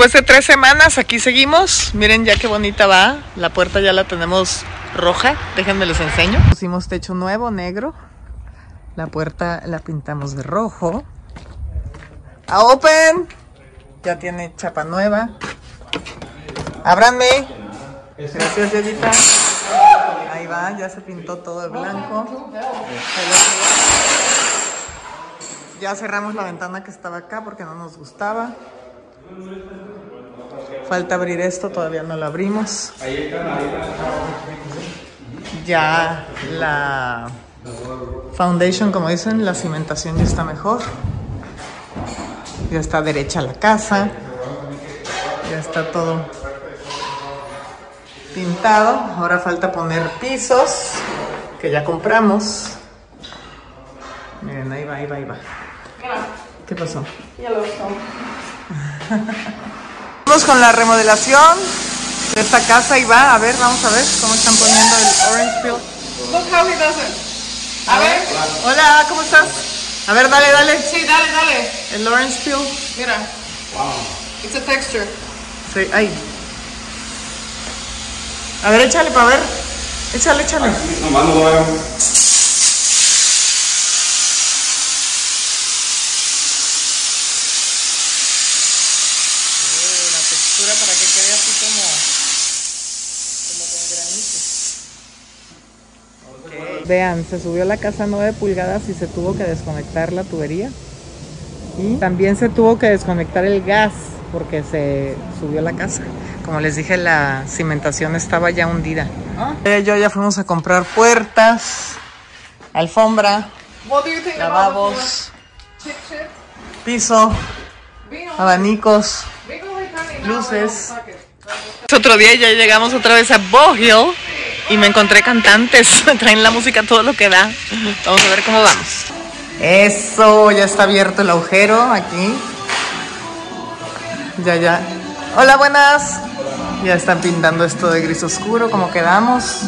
Después de tres semanas, aquí seguimos. Miren ya qué bonita va. La puerta ya la tenemos roja. Déjenme les enseño. Pusimos techo nuevo, negro. La puerta la pintamos de rojo. A open. Ya tiene chapa nueva. Ábranme. Gracias, Yayita. Ahí va, ya se pintó todo de blanco. Ya cerramos la ventana que estaba acá porque no nos gustaba. Falta abrir esto, todavía no lo abrimos. Ya la foundation, como dicen, la cimentación ya está mejor. Ya está derecha la casa. Ya está todo pintado. Ahora falta poner pisos, que ya compramos. Miren, ahí va, ahí va, ahí va. ¿Qué pasó? Vamos con la remodelación de esta casa y va, a ver, vamos a ver cómo están poniendo el orange peel. Look how he does it. A ver, hola, ¿cómo estás? A ver, dale, dale. Sí, dale, dale. El orange peel. Mira. It's a texture. Sí, ahí. A ver, échale para ver. Échale, échale. Nomás no lo veo. la textura para que quede así como, como con granitos. Vean, se subió la casa 9 pulgadas y se tuvo que desconectar la tubería. Y también se tuvo que desconectar el gas porque se subió la casa. Como les dije, la cimentación estaba ya hundida. Eh, Yo ya fuimos a comprar puertas, alfombra, lavabos, piso, Vino. abanicos. Luces. Otro día ya llegamos otra vez a Bohill y me encontré cantantes. Traen la música todo lo que da. Vamos a ver cómo vamos. Eso, ya está abierto el agujero aquí. Ya, ya. Hola, buenas. Ya están pintando esto de gris oscuro, como quedamos.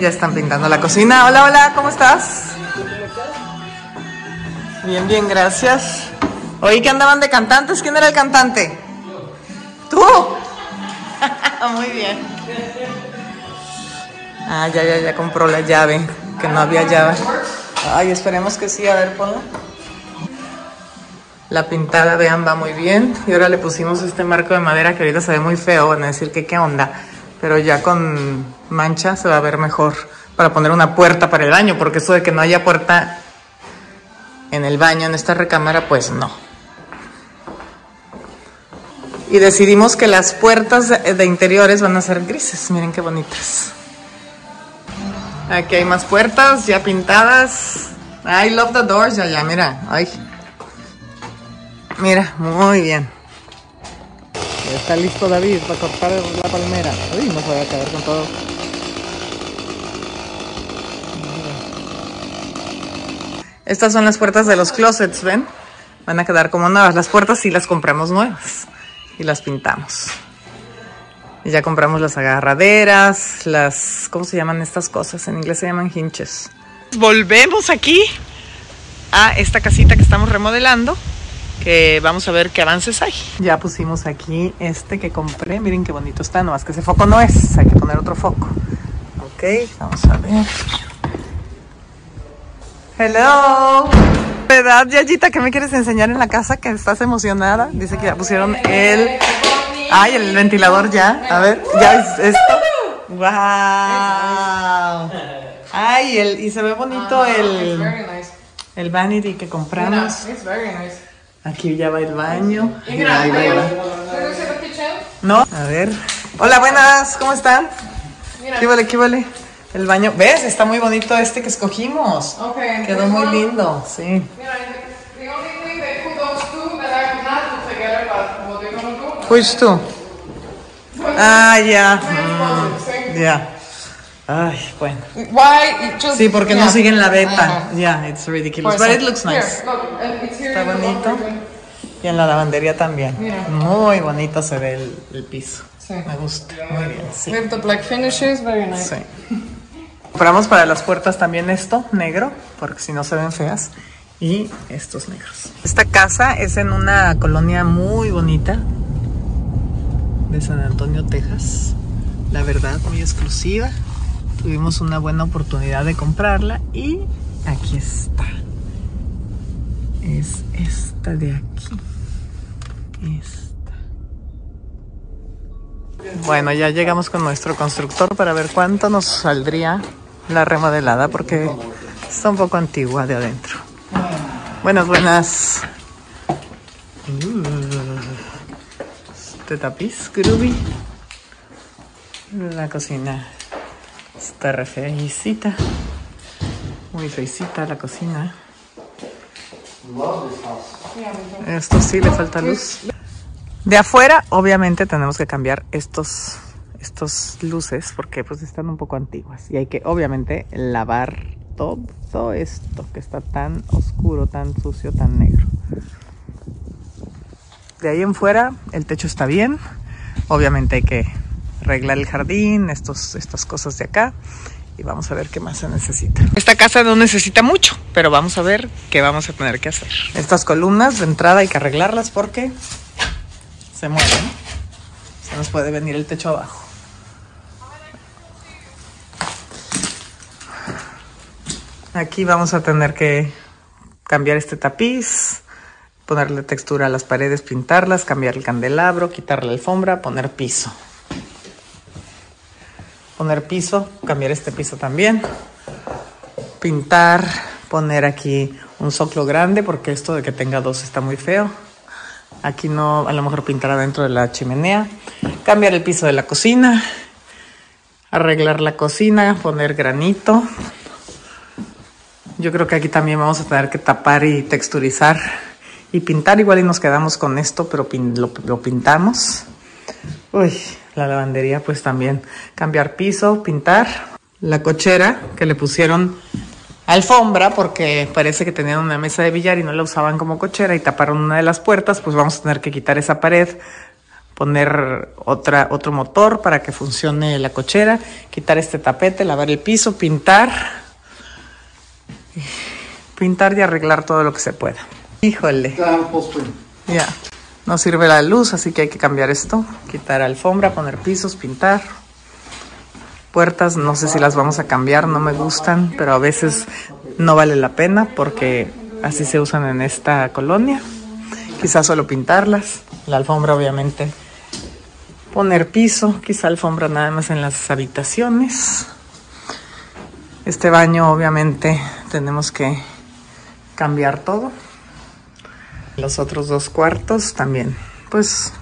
Ya están pintando la cocina. Hola, hola, ¿cómo estás? Bien, bien, gracias. Oí que andaban de cantantes. ¿Quién era el cantante? ¿Tú? Muy bien. Ah, ya, ya, ya compró la llave, que no había llave. Ay, esperemos que sí, a ver, ponla. La pintada, vean, va muy bien. Y ahora le pusimos este marco de madera que ahorita se ve muy feo, van a decir que qué onda. Pero ya con mancha se va a ver mejor para poner una puerta para el baño, porque eso de que no haya puerta en el baño, en esta recámara, pues no. Y decidimos que las puertas de, interiores van a ser grises. Miren qué bonitas. Aquí hay más puertas ya pintadas. I love the doors. Ya, ya, mira. Ay. Mira, muy bien. Está listo David para cortar la palmera. Uy, no se va a quedar con todo. Estas son las puertas de los closets, ¿ven? Van a quedar como nuevas. Las puertas sí las compramos nuevas y las pintamos. Y ya compramos las agarraderas, las... ¿Cómo se llaman estas cosas? En inglés se llaman hinches. Volvemos aquí a esta casita que estamos remodelando, que vamos a ver qué avances hay. Ya pusimos aquí este que compré. Miren qué bonito está, nomás que ese foco no es. Hay que poner otro foco. Ok, vamos a ver. Hello. ¿Verdad, Yayita? ¿Qué me quieres enseñar en la casa? Que estás emocionada. Dice que ya pusieron el... Ay, el ventilador ya. A ver, ya es esto. ¡Wow! Ay, el, y se ve bonito It's el, el vanity que compramos. Aquí ya va el baño. No, a ver. Hola, buenas, ¿cómo están? ¿Qué vale, qué vale? El baño, ¿ves? Está muy bonito este que escogimos. Okay. Quedó muy one- lindo, sí. Tú? Ah, ya. Mm, Mm, Ya. Ay, bueno. Why? It just Sí, porque no yeah. siguen la beta. Ya, it's ridiculous. But it looks nice. Here, look, and it's here Está bonito. Y en la lavandería también. Mira. Muy bonito se ve el, el piso. Sí. Me gusta. Muy bien, sí. With the black finishes, very nice. Sí. Compramos para las puertas también esto, negro, porque si no se ven feas. Y estos negros. Esta casa es en una colonia muy bonita. de San Antonio, Texas. La verdad, muy exclusiva. Tuvimos una buena oportunidad de comprarla y aquí está. Es esta de aquí. Esta. Bueno, ya llegamos con nuestro constructor para ver cuánto nos saldría la remodelada porque está un poco antigua de adentro. Buenas, buenas. Uh, este tapiz, groovy. La cocina está re feicita. Muy feicita la cocina. Esto sí le falta luz. De afuera, obviamente, tenemos que cambiar estos, estos luces porque pues están un poco antiguas. Y hay que, obviamente, lavar todo esto que está tan oscuro, tan sucio, tan negro. De ahí en fuera, el techo está bien. Obviamente hay que arreglar el jardín, estos, estas cosas de acá y vamos a ver qué más se necesita. Esta casa no necesita mucho, pero vamos a ver qué vamos a tener que hacer. Estas columnas de entrada hay que arreglarlas porque se mueven. Se nos puede venir el techo abajo. Aquí vamos a tener que cambiar este tapiz, ponerle textura a las paredes, pintarlas, cambiar el candelabro, quitar la alfombra, poner piso poner piso, cambiar este piso también, pintar, poner aquí un soclo grande porque esto de que tenga dos está muy feo. Aquí no, a lo mejor pintar adentro de la chimenea, cambiar el piso de la cocina, arreglar la cocina, poner granito. Yo creo que aquí también vamos a tener que tapar y texturizar y pintar. Igual y nos quedamos con esto, pero lo, lo pintamos. Uy, la lavandería pues también cambiar piso, pintar. La cochera que le pusieron alfombra porque parece que tenían una mesa de billar y no la usaban como cochera y taparon una de las puertas, pues vamos a tener que quitar esa pared, poner otra, otro motor para que funcione la cochera, quitar este tapete, lavar el piso, pintar, pintar y arreglar todo lo que se pueda. Híjole. Ya. No sirve la luz, así que hay que cambiar esto. Quitar alfombra, poner pisos, pintar. Puertas, no sé si las vamos a cambiar, no me gustan, pero a veces no vale la pena porque así se usan en esta colonia. Quizás solo pintarlas. La alfombra, obviamente, poner piso. Quizá alfombra nada más en las habitaciones. Este baño, obviamente, tenemos que cambiar todo. Los otros dos cuartos también, pues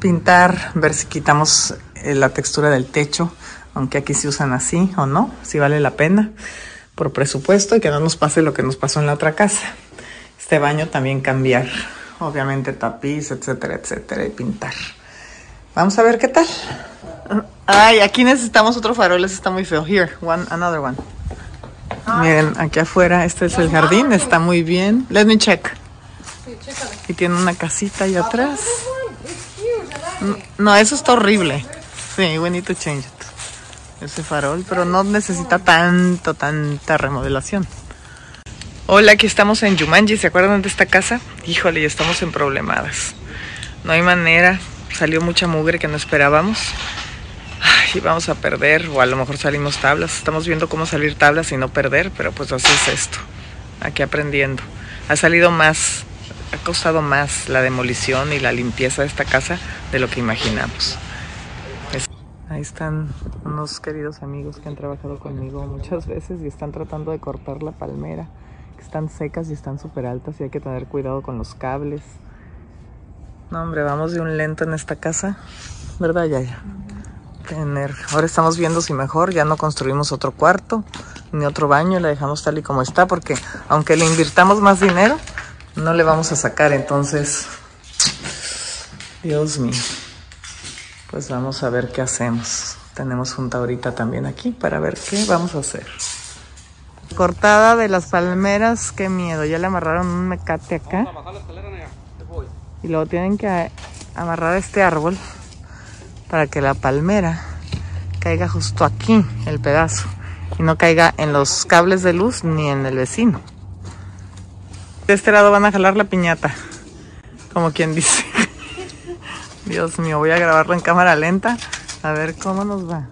pintar, ver si quitamos eh, la textura del techo, aunque aquí se usan así o no, si vale la pena, por presupuesto y que no nos pase lo que nos pasó en la otra casa. Este baño también cambiar, obviamente tapiz, etcétera, etcétera, y pintar. Vamos a ver qué tal. Ay, aquí necesitamos otro farol, ese está muy feo. Here, one, another one. Miren, aquí afuera, este es el jardín, está muy bien. Let me check. Y tiene una casita ahí atrás. No, eso está horrible. Sí, we need to change it. Ese farol, pero no necesita tanto, tanta remodelación. Hola, aquí estamos en Yumanji. ¿Se acuerdan de esta casa? Híjole, ya estamos en problemadas. No hay manera. Salió mucha mugre que no esperábamos. Y vamos a perder, o a lo mejor salimos tablas. Estamos viendo cómo salir tablas y no perder, pero pues así es esto. Aquí aprendiendo. Ha salido más ha costado más la demolición y la limpieza de esta casa de lo que imaginamos. Ahí están unos queridos amigos que han trabajado conmigo muchas veces y están tratando de cortar la palmera, que están secas y están súper altas y hay que tener cuidado con los cables. No, hombre, vamos de un lento en esta casa, ¿verdad, ya Tener. Ahora estamos viendo si mejor ya no construimos otro cuarto ni otro baño, la dejamos tal y como está, porque aunque le invirtamos más dinero, no le vamos a sacar, entonces, Dios mío, pues vamos a ver qué hacemos. Tenemos junta ahorita también aquí para ver qué vamos a hacer. Cortada de las palmeras, qué miedo, ya le amarraron un mecate acá. Y luego tienen que amarrar este árbol para que la palmera caiga justo aquí, el pedazo, y no caiga en los cables de luz ni en el vecino. De este lado van a jalar la piñata, como quien dice. Dios mío, voy a grabarlo en cámara lenta. A ver cómo nos va.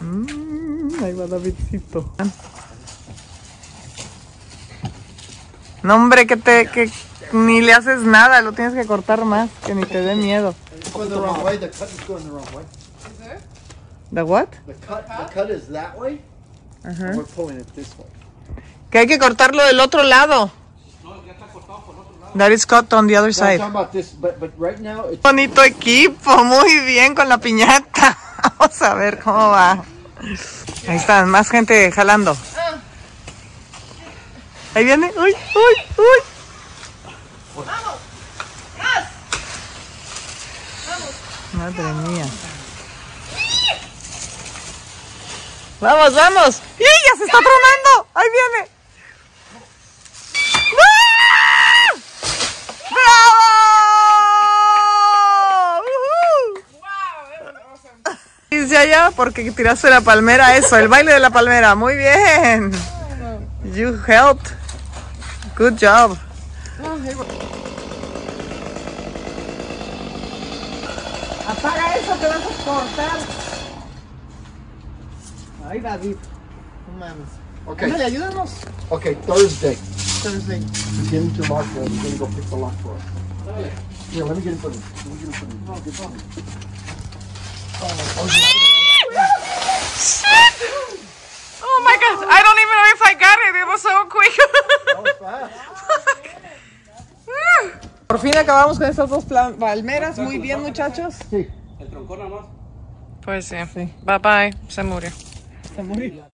Mm, ahí va Davidcito. No, hombre, que te. que ni le haces nada, lo tienes que cortar más, que ni te dé miedo. Going the wrong way. The cut is going the wrong way. Is it? ¿The what? The cut, the cut is that way. Ajá. and We're pulling it this way. Que hay que cortarlo del otro lado. That is cut on the other side. talking about this, but but right now it's Bonito equipo, muy bien con la piñata. Vamos a ver cómo va. Ahí están, más gente jalando. Ahí viene. Uy, uy, uy. Madre mía. Vamos, vamos. ¡Y ya se está tronando! Ahí viene. ¡Ah! Dice allá porque tiraste la palmera, eso, el baile de la palmera. Muy bien. You helped. Good job. Apaga eso, te vas a cortar. Ay, David. No mames. okay. Ándale, ayúdanos. Okay, Thursday. Thursday. Begin to lock roll. We're gonna go pick the lock for us. Here, let me get in for of you. Let me get in front of you. Get in front of you. Oh my god, I don't even know if I got it. It was so quick. That was fast. Por fin acabamos con estas dos palmeras. Muy bien, muchachos. Sí. Pues sí. Bye bye. Se murió. Se murió.